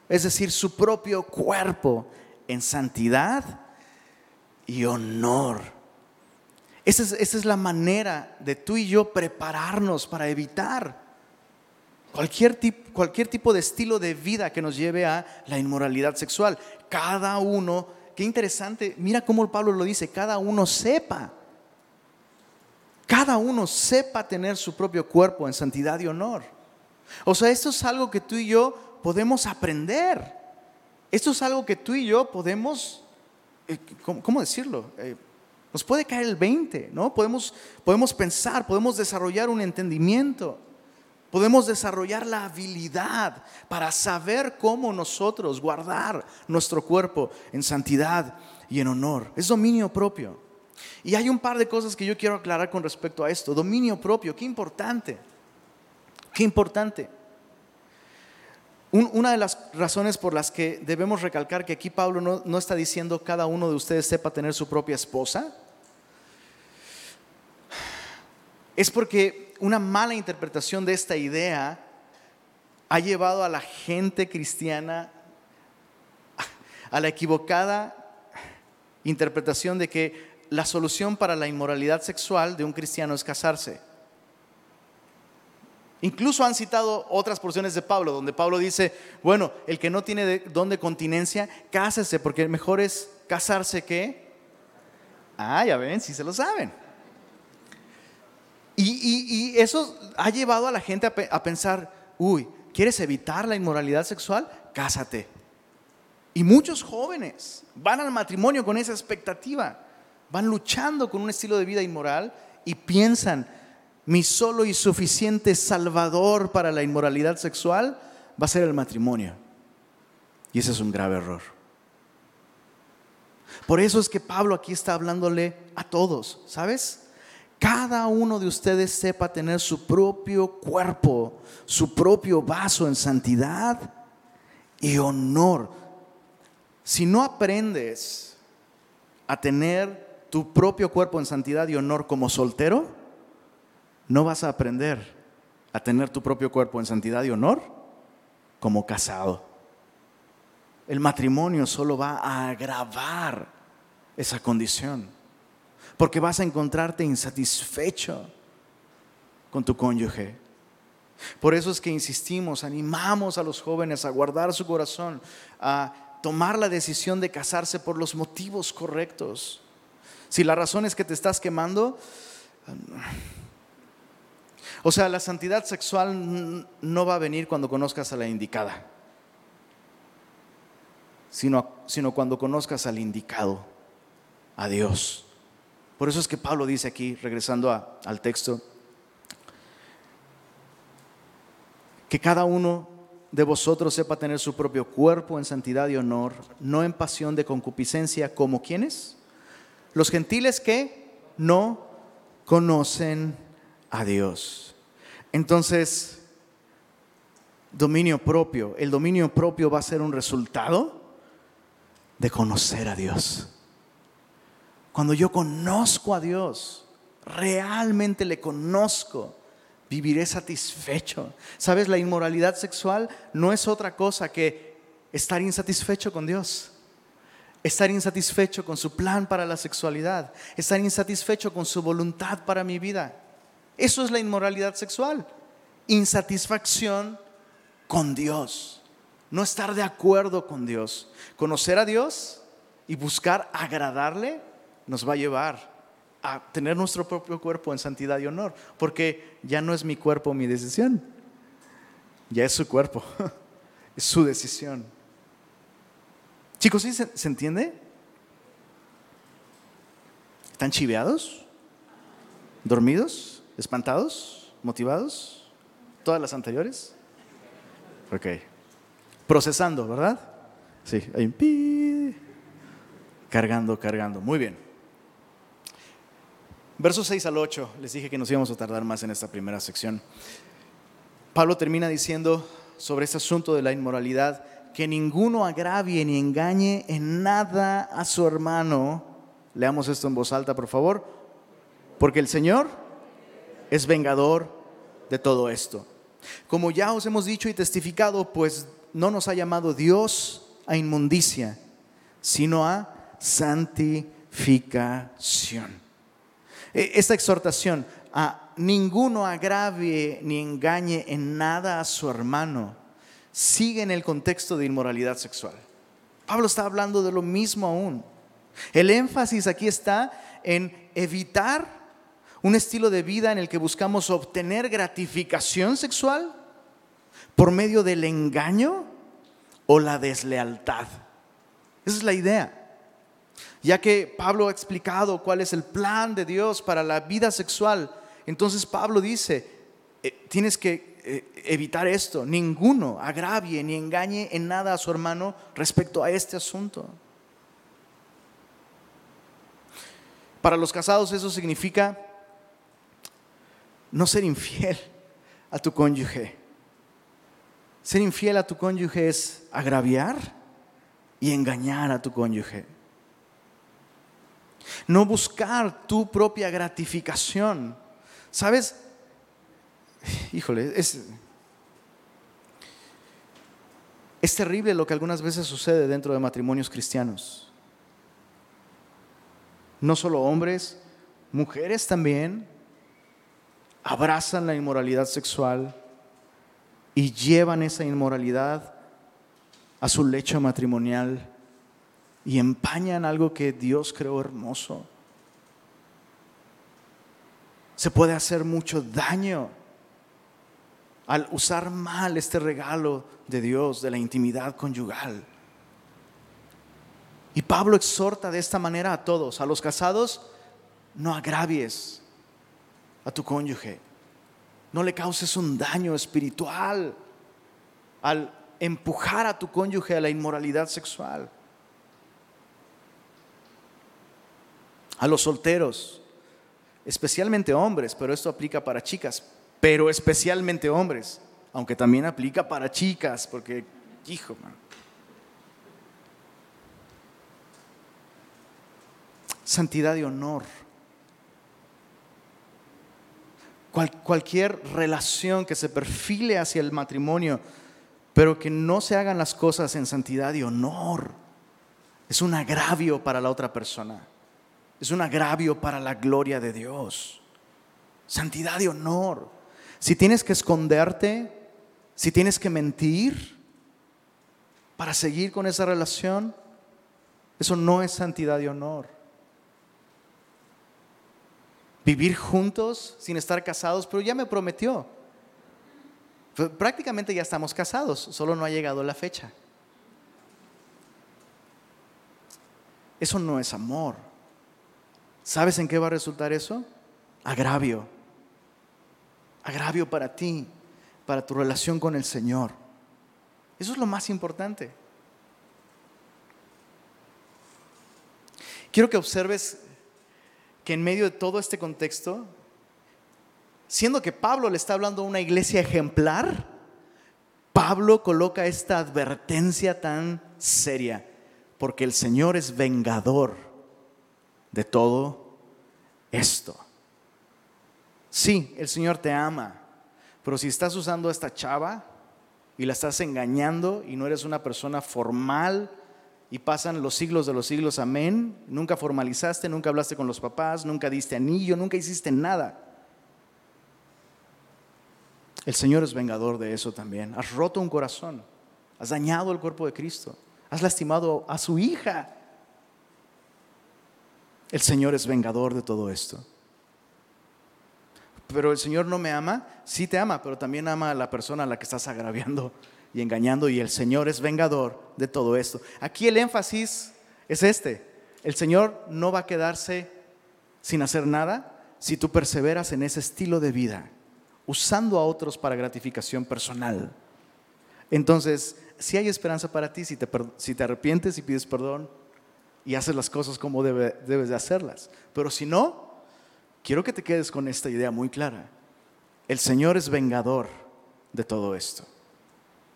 es decir, su propio cuerpo en santidad y honor. Esa es, la manera de tú y yo prepararnos para evitar cualquier, cualquier tipo de estilo de vida que nos lleve a la inmoralidad sexual. Cada uno, qué interesante, mira cómo Pablo lo dice, cada uno sepa. Cada uno sepa tener su propio cuerpo en santidad y honor. O sea, esto es algo que tú y yo podemos aprender. Esto es algo que tú y yo podemos, eh, ¿cómo, decirlo? Eh, nos puede caer el 20, ¿no? Podemos, podemos pensar, podemos desarrollar un entendimiento, podemos desarrollar la habilidad para saber cómo nosotros guardar nuestro cuerpo en santidad y en honor. Es dominio propio. Y hay un par de cosas que yo quiero aclarar con respecto a esto. Dominio propio, qué importante. Qué importante. Una de las razones por las que debemos recalcar que aquí Pablo no, no, está diciendo cada uno de ustedes sepa tener su propia esposa, es porque una mala interpretación de esta idea ha llevado a la gente cristiana a la equivocada interpretación de que la solución para la inmoralidad sexual de un cristiano es casarse. Incluso han citado otras porciones de Pablo, donde Pablo dice, bueno, el que no tiene don continencia, cásese, porque mejor es casarse que... Ah, ya ven, si se lo saben. Y, eso ha llevado a la gente a, pensar, uy, ¿quieres evitar la inmoralidad sexual? Cásate. Y muchos jóvenes van al matrimonio con esa expectativa, van luchando con un estilo de vida inmoral y piensan, mi solo y suficiente salvador para la inmoralidad sexual va a ser el matrimonio. Y ese es un grave error. Por eso es que Pablo aquí está hablándole a todos, ¿sabes? cada uno de ustedes sepa tener su propio cuerpo, su propio vaso en santidad y honor. Si no aprendes a tener tu propio cuerpo en santidad y honor como soltero, no vas a aprender a tener tu propio cuerpo en santidad y honor como casado. El matrimonio solo va a agravar esa condición porque vas a encontrarte insatisfecho con tu cónyuge. Por eso es que insistimos, animamos a los jóvenes a guardar su corazón, a tomar la decisión de casarse por los motivos correctos. Si la razón es que te estás quemando, o sea, la santidad sexual no va a venir cuando conozcas a la indicada, sino, sino cuando conozcas al indicado, a Dios. Por eso es que Pablo dice aquí, regresando al texto, Que cada uno de vosotros sepa tener su propio cuerpo en santidad y honor, no en pasión de concupiscencia, como quienes? Los gentiles que no conocen a Dios. Entonces, dominio propio, el dominio propio va a ser un resultado de conocer a Dios. Cuando yo conozco a Dios, realmente le conozco, viviré satisfecho. ¿Sabes? La inmoralidad sexual no es otra cosa que estar insatisfecho con Dios. Estar insatisfecho con su plan para la sexualidad. Estar insatisfecho con su voluntad para mi vida. Eso es la inmoralidad sexual. Insatisfacción con Dios. No estar de acuerdo con Dios. Conocer a Dios y buscar agradarle nos va a llevar a tener nuestro propio cuerpo en santidad y honor, porque ya no es mi cuerpo mi decisión, ya es su cuerpo, es su decisión. Chicos, ¿sí se, se entiende? ¿Están chiveados? ¿Dormidos? ¿Espantados? ¿Motivados? ¿Todas las anteriores? Ok. Procesando, ¿verdad? Sí, hay un Cargando, cargando. Muy bien. Versos 6 al 8, les dije que nos íbamos a tardar más en esta primera sección. Pablo termina diciendo sobre este asunto de la inmoralidad, que ninguno agravie ni engañe en nada a su hermano. Leamos esto en voz alta, por favor. Porque el Señor es vengador de todo esto. Como ya os hemos dicho y testificado, pues no nos ha llamado Dios a inmundicia, sino a santificación. E, esta exhortación a ninguno agravie ni engañe en nada a su hermano sigue en el contexto de inmoralidad sexual. Pablo está hablando de lo mismo aún. El énfasis aquí está en evitar un estilo de vida en el que buscamos obtener gratificación sexual por medio del engaño o la deslealtad. Esa es la idea. Ya que Pablo ha explicado cuál es el plan de Dios para la vida sexual, entonces Pablo dice, eh, tienes que eh, evitar esto, ninguno agravie ni engañe en nada a su hermano respecto a este asunto. Para los casados eso significa no ser infiel a tu cónyuge. Ser infiel a tu cónyuge es agraviar y engañar a tu cónyuge. No buscar tu propia gratificación. ¿Sabes? híjole, es, es terrible lo que algunas veces sucede dentro de matrimonios cristianos. No solo hombres, mujeres también abrazan la inmoralidad sexual y llevan esa inmoralidad a su lecho matrimonial y empañan algo que Dios creó hermoso. Se puede hacer mucho daño al usar mal este regalo de Dios, de la intimidad conyugal. Y Pablo exhorta de esta manera a todos, a los casados, no agravies a tu cónyuge, no le causes un daño espiritual al empujar a tu cónyuge a la inmoralidad sexual. A los solteros, especialmente hombres, pero esto aplica para chicas, pero especialmente hombres, aunque también aplica para chicas, porque, hijo, Santidad y honor. Cualquier relación que se perfile hacia el matrimonio, pero que no se hagan las cosas en santidad y honor, es un agravio para la otra persona. Es un agravio para la gloria de Dios. Santidad y honor. Si tienes que esconderte, si tienes que mentir para seguir con esa relación, eso no es santidad y honor. Vivir juntos sin estar casados, pero ya me prometió. Prácticamente ya estamos casados, solo no ha llegado la fecha. Eso no es amor. ¿Sabes en qué va a resultar eso? Agravio agravio para ti, para tu relación con el Señor. Eso es lo más importante. Quiero que observes que en medio de todo este contexto, siendo que Pablo le está hablando a una iglesia ejemplar, Pablo coloca esta advertencia tan seria, porque el Señor es vengador de todo esto. Sí, el Señor te ama, pero si estás usando a esta chava y la estás engañando y no eres una persona formal, y pasan los siglos de los siglos, amén. Nunca formalizaste, nunca hablaste con los papás, nunca diste anillo, nunca hiciste nada. El Señor es vengador de eso también. Has roto un corazón, has dañado el cuerpo de Cristo, has lastimado a su hija. El Señor es vengador de todo esto. Pero el Señor no me ama, sí te ama, pero también ama a la persona a la que estás agraviando y engañando y el Señor es vengador de todo esto. Aquí el énfasis es este. El Señor no va a quedarse sin hacer nada si tú perseveras en ese estilo de vida, usando a otros para gratificación personal. Entonces, si hay esperanza para ti, si te, arrepientes y pides perdón y haces las cosas como debes de hacerlas. Pero si no, quiero que te quedes con esta idea muy clara. El Señor es vengador de todo esto.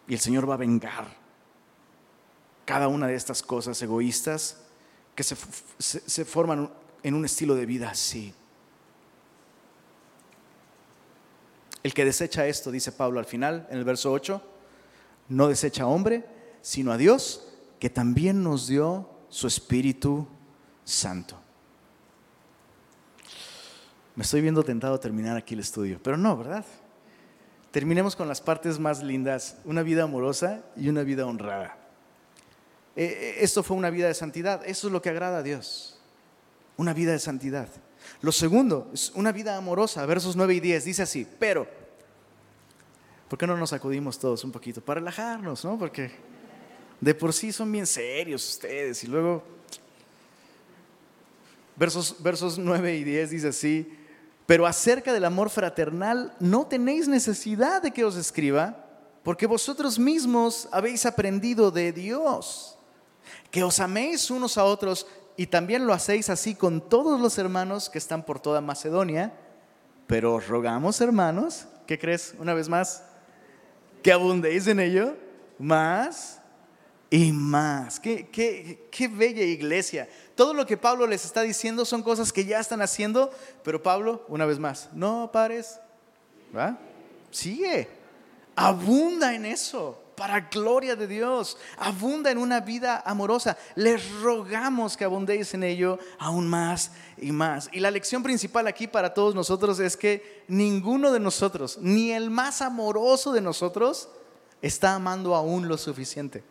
Y el Señor va a vengar cada una de estas cosas egoístas que se, forman en un estilo de vida así. El que desecha esto, dice Pablo al final, en el verso 8, no desecha a hombre, sino a Dios, que también nos dio su Espíritu Santo. Me estoy viendo tentado a terminar aquí el estudio, pero no, ¿verdad? Terminemos con las partes más lindas, una vida amorosa y una vida honrada. Eh, eh, esto fue una vida de santidad, eso es lo que agrada a Dios, una vida de santidad. Lo segundo es una vida amorosa, versos 9 y 10, dice así, pero, ¿por qué no nos acudimos todos un poquito? Para relajarnos, ¿no? Porque de por sí son bien serios ustedes y luego, versos, versos 9 y 10 dice así, pero acerca del amor fraternal no tenéis necesidad de que os escriba, porque vosotros mismos habéis aprendido de Dios, que os améis unos a otros y también lo hacéis así con todos los hermanos que están por toda Macedonia. Pero os rogamos, hermanos, ¿qué crees una vez más? Que abundéis en ello más y más. Qué, qué, qué bella iglesia. Todo lo que Pablo les está diciendo son cosas que ya están haciendo, pero Pablo, una vez más, no pares, ¿va? Sigue, abunda en eso, para gloria de Dios, abunda en una vida amorosa. Les rogamos que abundéis en ello aún más y más. Y la lección principal aquí para todos nosotros es que ninguno de nosotros, ni el más amoroso de nosotros, está amando aún lo suficiente.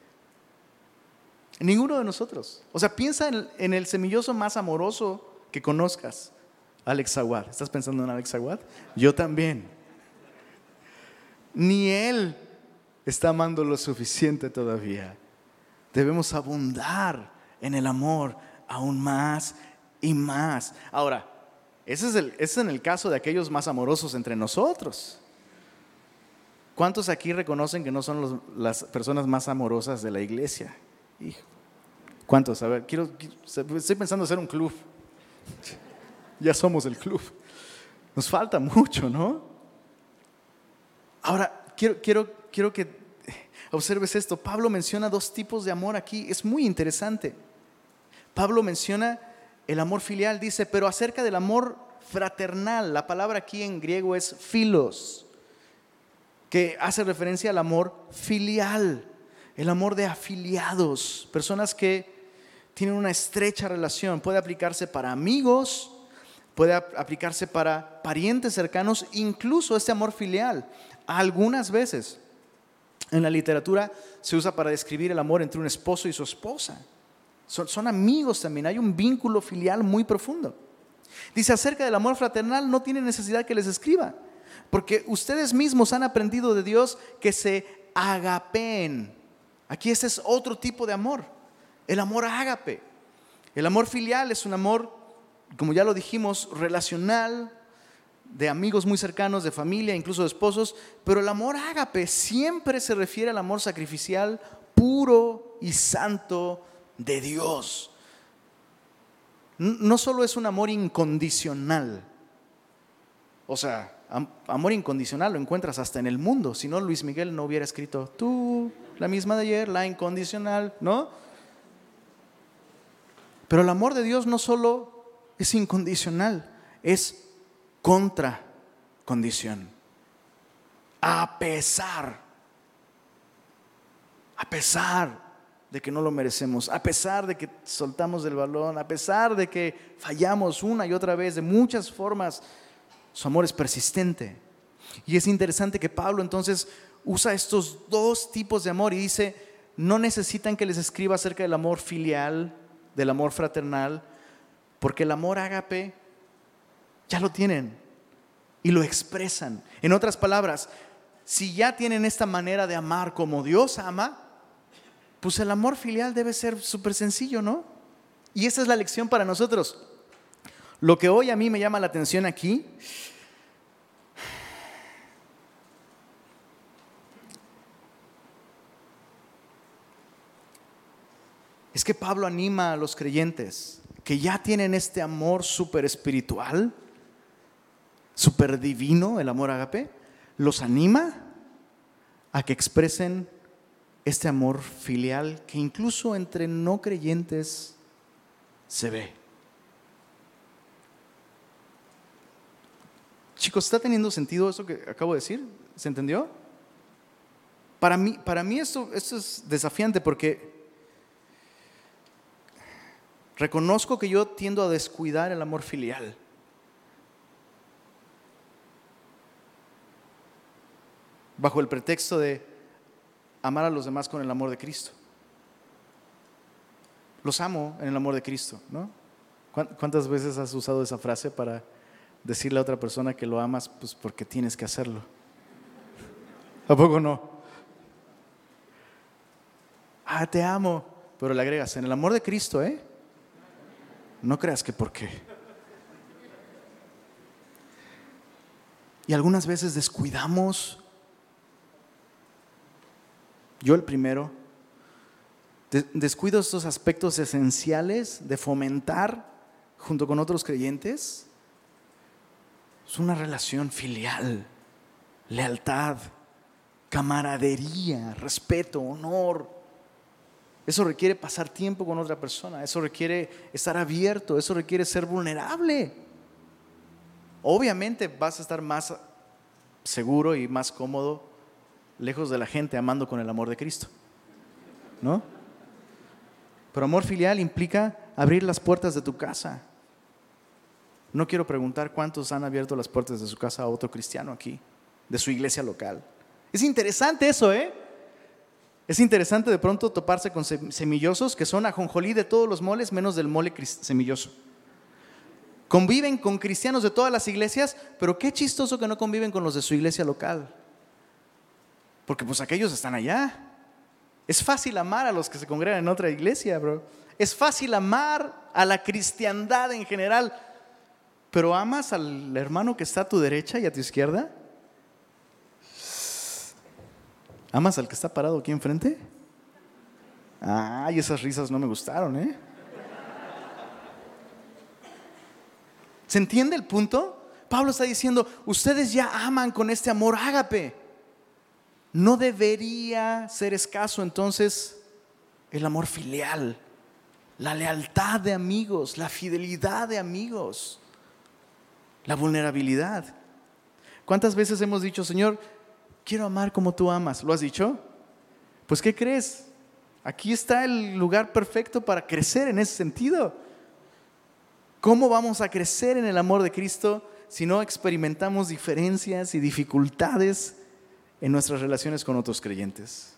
Ninguno de nosotros. O sea, piensa en, el semilloso más amoroso que conozcas. Alex Aguad. ¿Estás pensando en Alex Aguad? Yo también. Ni él está amando lo suficiente todavía. Debemos abundar en el amor aún más y más. Ahora, ese es, el, ese es en el caso de aquellos más amorosos entre nosotros. ¿Cuántos aquí reconocen que no son las personas más amorosas de la iglesia? ¿Cuántos? A ver, quiero, estoy pensando hacer un club. Ya somos el club. Nos falta mucho, ¿no? Ahora, quiero, quiero, quiero que observes esto. Pablo menciona dos tipos de amor aquí. Es muy interesante. Pablo menciona el amor filial, dice, pero acerca del amor fraternal, la palabra aquí en griego es filos, que hace referencia al amor filial el amor de afiliados, personas que tienen una estrecha relación. Puede aplicarse para amigos, puede aplicarse para parientes cercanos, incluso este amor filial. Algunas veces en la literatura se usa para describir el amor entre un esposo y su esposa. Son, son, amigos también, hay un vínculo filial muy profundo. Dice acerca del amor fraternal, no tiene necesidad que les escriba, porque ustedes mismos han aprendido de Dios que se agapeen Aquí este es otro tipo de amor, el amor ágape. El amor filial es un amor, como ya lo dijimos, relacional, de amigos muy cercanos, de familia, incluso de esposos, pero el amor ágape siempre se refiere al amor sacrificial puro y santo de Dios. No solo es un amor incondicional, o sea, amor incondicional lo encuentras hasta en el mundo, si no Luis Miguel no hubiera escrito tú, la misma de ayer, la incondicional, ¿no? Pero el amor de Dios no solo es incondicional, es contra condición. A pesar, a pesar de que no lo merecemos, a pesar de que soltamos el balón, a pesar de que fallamos una y otra vez de muchas formas, su amor es persistente. Y es interesante que Pablo entonces usa estos dos tipos de amor y dice, no necesitan que les escriba acerca del amor filial, del amor fraternal, porque el amor ágape ya lo tienen y lo expresan. En otras palabras, si ya tienen esta manera de amar como Dios ama, pues el amor filial debe ser súper sencillo, ¿no? Y esa es la lección para nosotros. Lo que hoy a mí me llama la atención aquí que Pablo anima a los creyentes que ya tienen este amor súper espiritual super divino, el amor agape, los anima a que expresen este amor filial que incluso entre no creyentes se ve. Chicos, ¿está teniendo sentido eso que acabo de decir? ¿Se entendió? Para mí, para mí esto, esto es desafiante porque reconozco que yo tiendo a descuidar el amor filial. bajo el pretexto de amar a los demás con el amor de Cristo. Los amo en el amor de Cristo, ¿no? ¿Cuántas veces has usado esa frase para decirle a otra persona que lo amas? Pues porque tienes que hacerlo. ¿A poco no? Ah, te amo, pero le agregas en el amor de Cristo, ¿eh? No creas que por qué. Y algunas veces descuidamos yo el primero, descuido estos aspectos esenciales de fomentar junto con otros creyentes. Es una relación filial, lealtad, camaradería, respeto, honor. Eso requiere pasar tiempo con otra persona, eso requiere estar abierto, eso requiere ser vulnerable. Obviamente vas a estar más seguro y más cómodo lejos de la gente, amando con el amor de Cristo. ¿No? Pero amor filial implica abrir las puertas de tu casa. No quiero preguntar cuántos han abierto las puertas de su casa a otro cristiano aquí, de su iglesia local. Es interesante eso, ¿eh? Es interesante de pronto toparse con semillosos que son ajonjolí de todos los moles menos del mole semilloso. Conviven con cristianos de todas las iglesias, pero qué chistoso que no conviven con los de su iglesia local. Porque pues aquellos están allá. Es fácil amar a los que se congregan en otra iglesia, bro. Es fácil amar a la cristiandad en general. Pero amas al hermano que está a tu derecha y a tu izquierda. ¿Amas al que está parado aquí enfrente? Ay, esas risas no me gustaron, ¿eh? ¿Se entiende el punto? Pablo está diciendo, ustedes ya aman con este amor ágape. ¿No debería ser escaso entonces el amor filial, la lealtad de amigos, la fidelidad de amigos, la vulnerabilidad? ¿Cuántas veces hemos dicho, Señor, quiero amar como tú amas? ¿Lo has dicho? Pues ¿qué crees? Aquí está el lugar perfecto para crecer en ese sentido. ¿Cómo vamos a crecer en el amor de Cristo si no experimentamos diferencias y dificultades en nuestras relaciones con otros creyentes.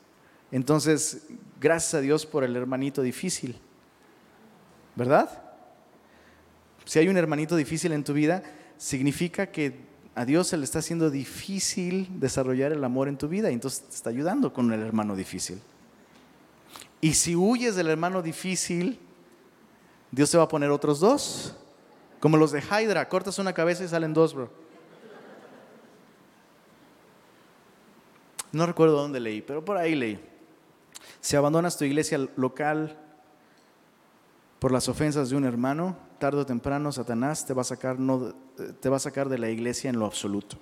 Entonces, gracias a Dios por el hermanito difícil, ¿verdad? Si hay un hermanito difícil en tu vida, significa que a Dios se le está haciendo difícil desarrollar el amor en tu vida y entonces te está ayudando con el hermano difícil. Y si huyes del hermano difícil, Dios te va a poner otros dos. Como los de Hydra, cortas una cabeza y salen dos, bro. No recuerdo dónde leí, pero por ahí leí. Si abandonas tu iglesia local, por las ofensas de un hermano, tarde o temprano Satanás te va a sacar, no, te va a sacar de la iglesia en lo absoluto.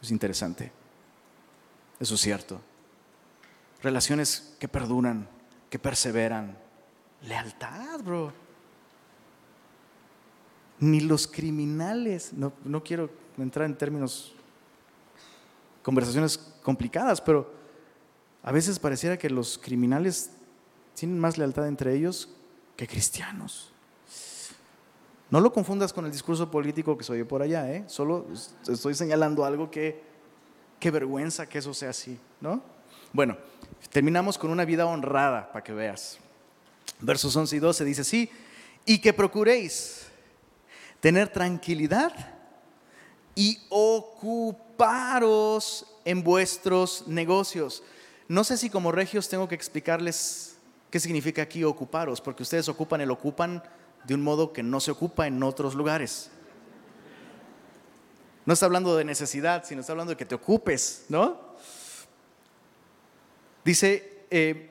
Es interesante. Eso es cierto. Relaciones que perduran, que perseveran. Lealtad, bro. Ni los criminales, no, no quiero entrar en términos, conversaciones complicadas, pero a veces pareciera que los criminales tienen más lealtad entre ellos que cristianos. No lo confundas con el discurso político que se oye por allá, ¿eh? solo estoy señalando algo que, qué vergüenza que eso sea así, ¿no? Bueno, terminamos con una vida honrada, para que veas. Versos 11 y 12 dice así, y que procuréis tener tranquilidad y ocuparos en vuestros negocios. No sé si como regios tengo que explicarles qué significa aquí ocuparos, porque ustedes ocupan el ocupan de un modo que no se ocupa en otros lugares. No está hablando de necesidad, sino está hablando de que te ocupes, ¿no? Dice, eh,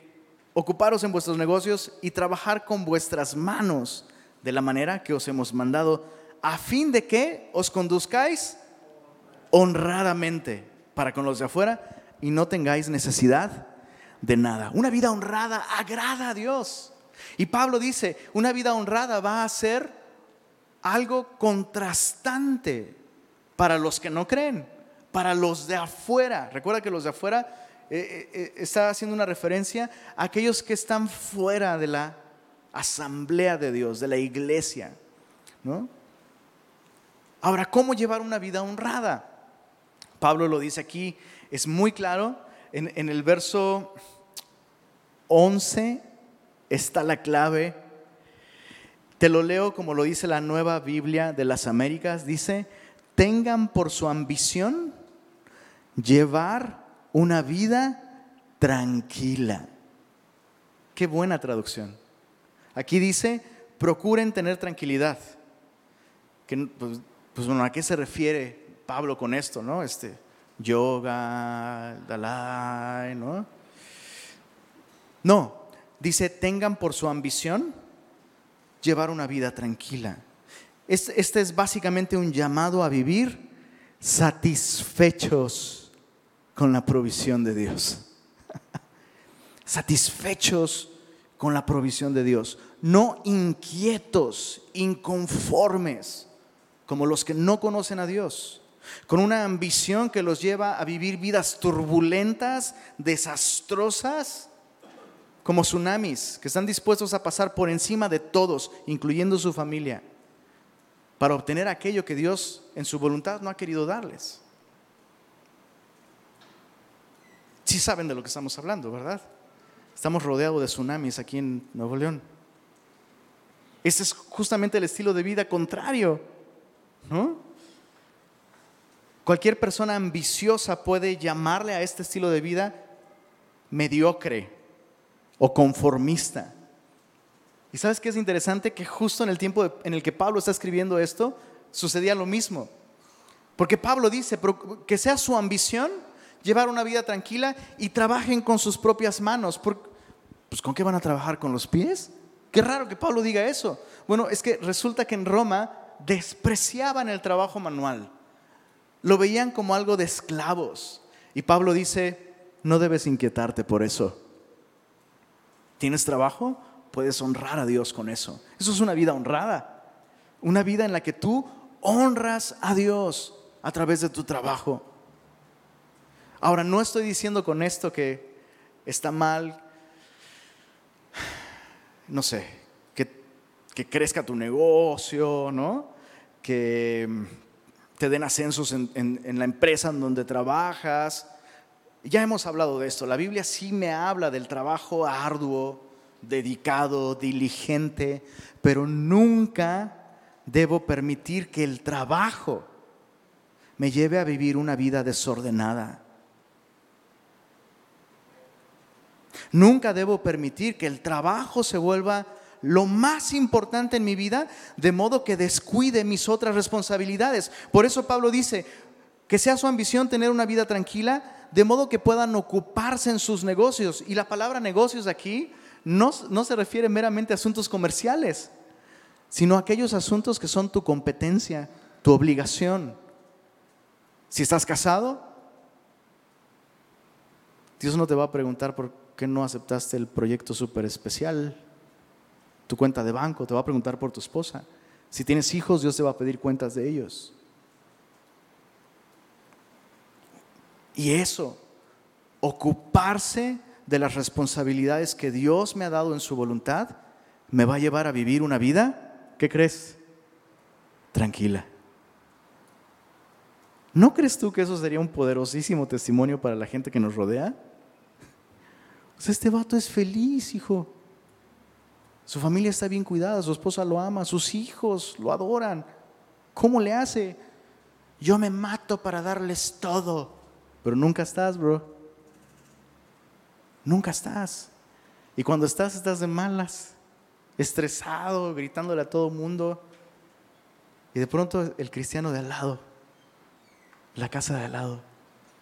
ocuparos en vuestros negocios y trabajar con vuestras manos de la manera que os hemos mandado, a fin de que os conduzcáis honradamente para con los de afuera y no tengáis necesidad de nada. Una vida honrada agrada a Dios. Y Pablo dice, una vida honrada va a ser algo contrastante para los que no creen, para los de afuera. Recuerda que los de afuera eh, eh, eh, está haciendo una referencia a aquellos que están fuera de la asamblea de Dios, de la iglesia. Ahora, ¿cómo llevar una vida honrada? Pablo lo dice aquí, es muy claro, en, el verso 11 está la clave. Te lo leo como lo dice la nueva Biblia de las Américas. Dice, tengan por su ambición llevar una vida tranquila. Qué buena traducción. Aquí dice, procuren tener tranquilidad. pues, pues, bueno, ¿a qué se refiere Pablo con esto, no? Este, yoga, dalai, ¿no? No, dice, tengan por su ambición llevar una vida tranquila. Este es básicamente un llamado a vivir satisfechos con la provisión de Dios. satisfechos con la provisión de Dios. No inquietos, inconformes, como los que no conocen a Dios. Con una ambición que los lleva a vivir vidas turbulentas, desastrosas, como tsunamis que están dispuestos a pasar por encima de todos, incluyendo su familia, para obtener aquello que Dios en su voluntad no ha querido darles. Sí saben de lo que estamos hablando, ¿verdad? Estamos rodeados de tsunamis aquí en Nuevo León. Este es justamente el estilo de vida contrario, ¿no? Cualquier persona ambiciosa puede llamarle a este estilo de vida mediocre, o conformista. ¿Y sabes qué es interesante? Que justo en el tiempo en el que Pablo está escribiendo esto, sucedía lo mismo. Porque Pablo dice que sea su ambición llevar una vida tranquila y trabajen con sus propias manos. Pues ¿con qué van a trabajar? ¿Con los pies? Qué raro que Pablo diga eso. Bueno, es que resulta que en Roma despreciaban el trabajo manual. Lo veían como algo de esclavos. Y Pablo dice, no debes inquietarte por eso. ¿Tienes trabajo? Puedes honrar a Dios con eso. Eso es una vida honrada. Una vida en la que tú honras a Dios a través de tu trabajo. Ahora, no estoy diciendo con esto que está mal, no sé, que, crezca tu negocio, ¿no? Que te den ascensos en, en la empresa en donde trabajas, ya hemos hablado de esto. La Biblia sí me habla del trabajo arduo, dedicado, diligente, pero nunca debo permitir que el trabajo me lleve a vivir una vida desordenada. Nunca debo permitir que el trabajo se vuelva lo más importante en mi vida, de modo que descuide mis otras responsabilidades. Por eso Pablo dice, que sea su ambición tener una vida tranquila, de modo que puedan ocuparse en sus negocios. Y la palabra negocios aquí no, no se refiere meramente a asuntos comerciales, sino a aquellos asuntos que son tu competencia, tu obligación. Si estás casado, Dios no te va a preguntar por qué no aceptaste el proyecto súper especial, tu cuenta de banco, te va a preguntar por tu esposa. Si tienes hijos, Dios te va a pedir cuentas de ellos. Y eso, ocuparse de las responsabilidades que Dios me ha dado en su voluntad, me va a llevar a vivir una vida, ¿qué crees? Tranquila. ¿No crees tú que eso sería un poderosísimo testimonio para la gente que nos rodea? Pues este vato es feliz, hijo. Su familia está bien cuidada, su esposa lo ama, sus hijos lo adoran. ¿Cómo le hace? Yo me mato para darles todo. Pero nunca estás, bro. Nunca estás. Y cuando estás, estás de malas, estresado, gritándole a todo mundo. Y de pronto el cristiano de al lado, la casa de al lado,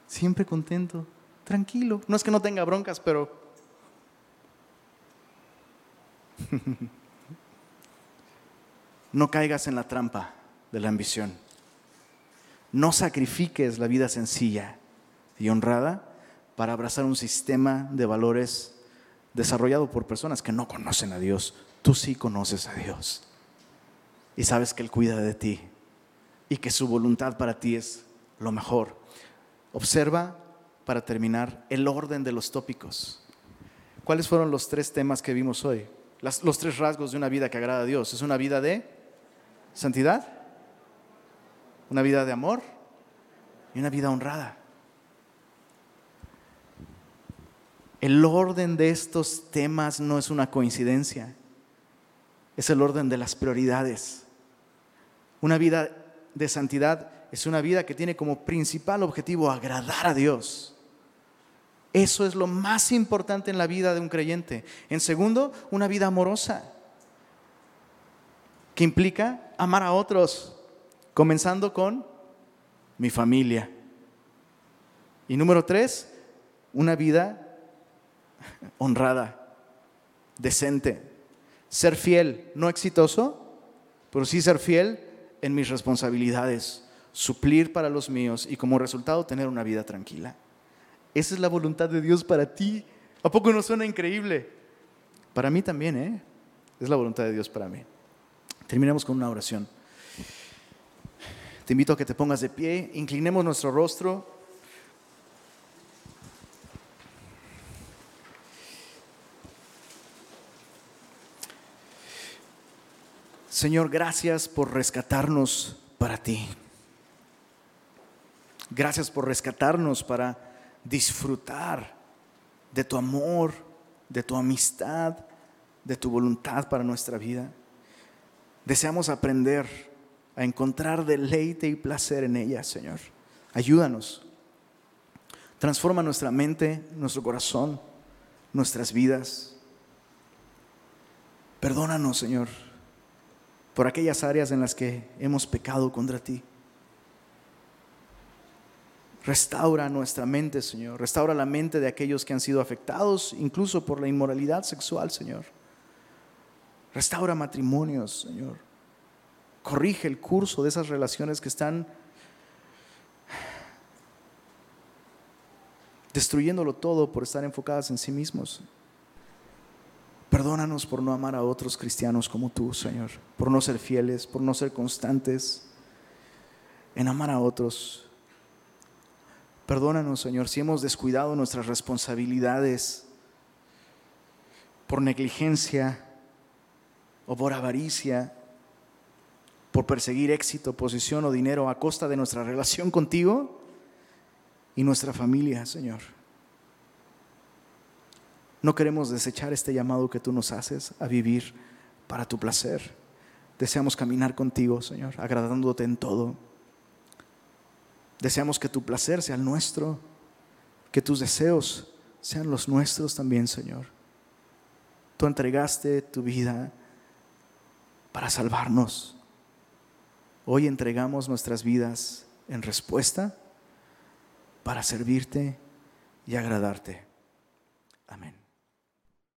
siempre contento, tranquilo. No es que no tenga broncas, pero... no caigas en la trampa de la ambición. No sacrifiques la vida sencilla y honrada para abrazar un sistema de valores desarrollado por personas que no conocen a Dios. Tú sí conoces a Dios y sabes que Él cuida de ti y que su voluntad para ti es lo mejor. Observa, para terminar, el orden de los tópicos. ¿Cuáles fueron los tres temas que vimos hoy? Los tres rasgos de una vida que agrada a Dios. Es una vida de santidad, una vida de amor y una vida honrada. El orden de estos temas no es una coincidencia, es el orden de las prioridades. Una vida de santidad es una vida que tiene como principal objetivo agradar a Dios. Eso es lo más importante en la vida de un creyente. En segundo, una vida amorosa, que implica amar a otros, comenzando con mi familia. Y número tres, una vida honrada, decente, ser fiel, no exitoso, pero sí ser fiel en mis responsabilidades, suplir para los míos y como resultado tener una vida tranquila. Esa es la voluntad de Dios para ti. ¿A poco no suena increíble? Para mí también, ¿eh? Es la voluntad de Dios para mí. Terminemos con una oración. Te invito a que te pongas de pie, inclinemos nuestro rostro Señor, gracias por rescatarnos para ti. Gracias por rescatarnos para disfrutar de tu amor, de tu amistad, de tu voluntad para nuestra vida. Deseamos aprender a encontrar deleite y placer en ella, Señor. Ayúdanos. Transforma nuestra mente, nuestro corazón, nuestras vidas. Perdónanos, Señor por aquellas áreas en las que hemos pecado contra ti. Restaura nuestra mente, Señor. Restaura la mente de aquellos que han sido afectados incluso por la inmoralidad sexual, Señor. Restaura matrimonios, Señor. Corrige el curso de esas relaciones que están destruyéndolo todo por estar enfocadas en sí mismos. Perdónanos por no amar a otros cristianos como tú, Señor, por no ser fieles, por no ser constantes en amar a otros. Perdónanos, Señor, si hemos descuidado nuestras responsabilidades por negligencia o por avaricia, por perseguir éxito, posición o dinero a costa de nuestra relación contigo y nuestra familia, Señor. No queremos desechar este llamado que tú nos haces a vivir para tu placer. Deseamos caminar contigo, Señor, agradándote en todo. Deseamos que tu placer sea el nuestro, que tus deseos sean los nuestros también, Señor. Tú entregaste tu vida para salvarnos. Hoy entregamos nuestras vidas en respuesta para servirte y agradarte. Amén.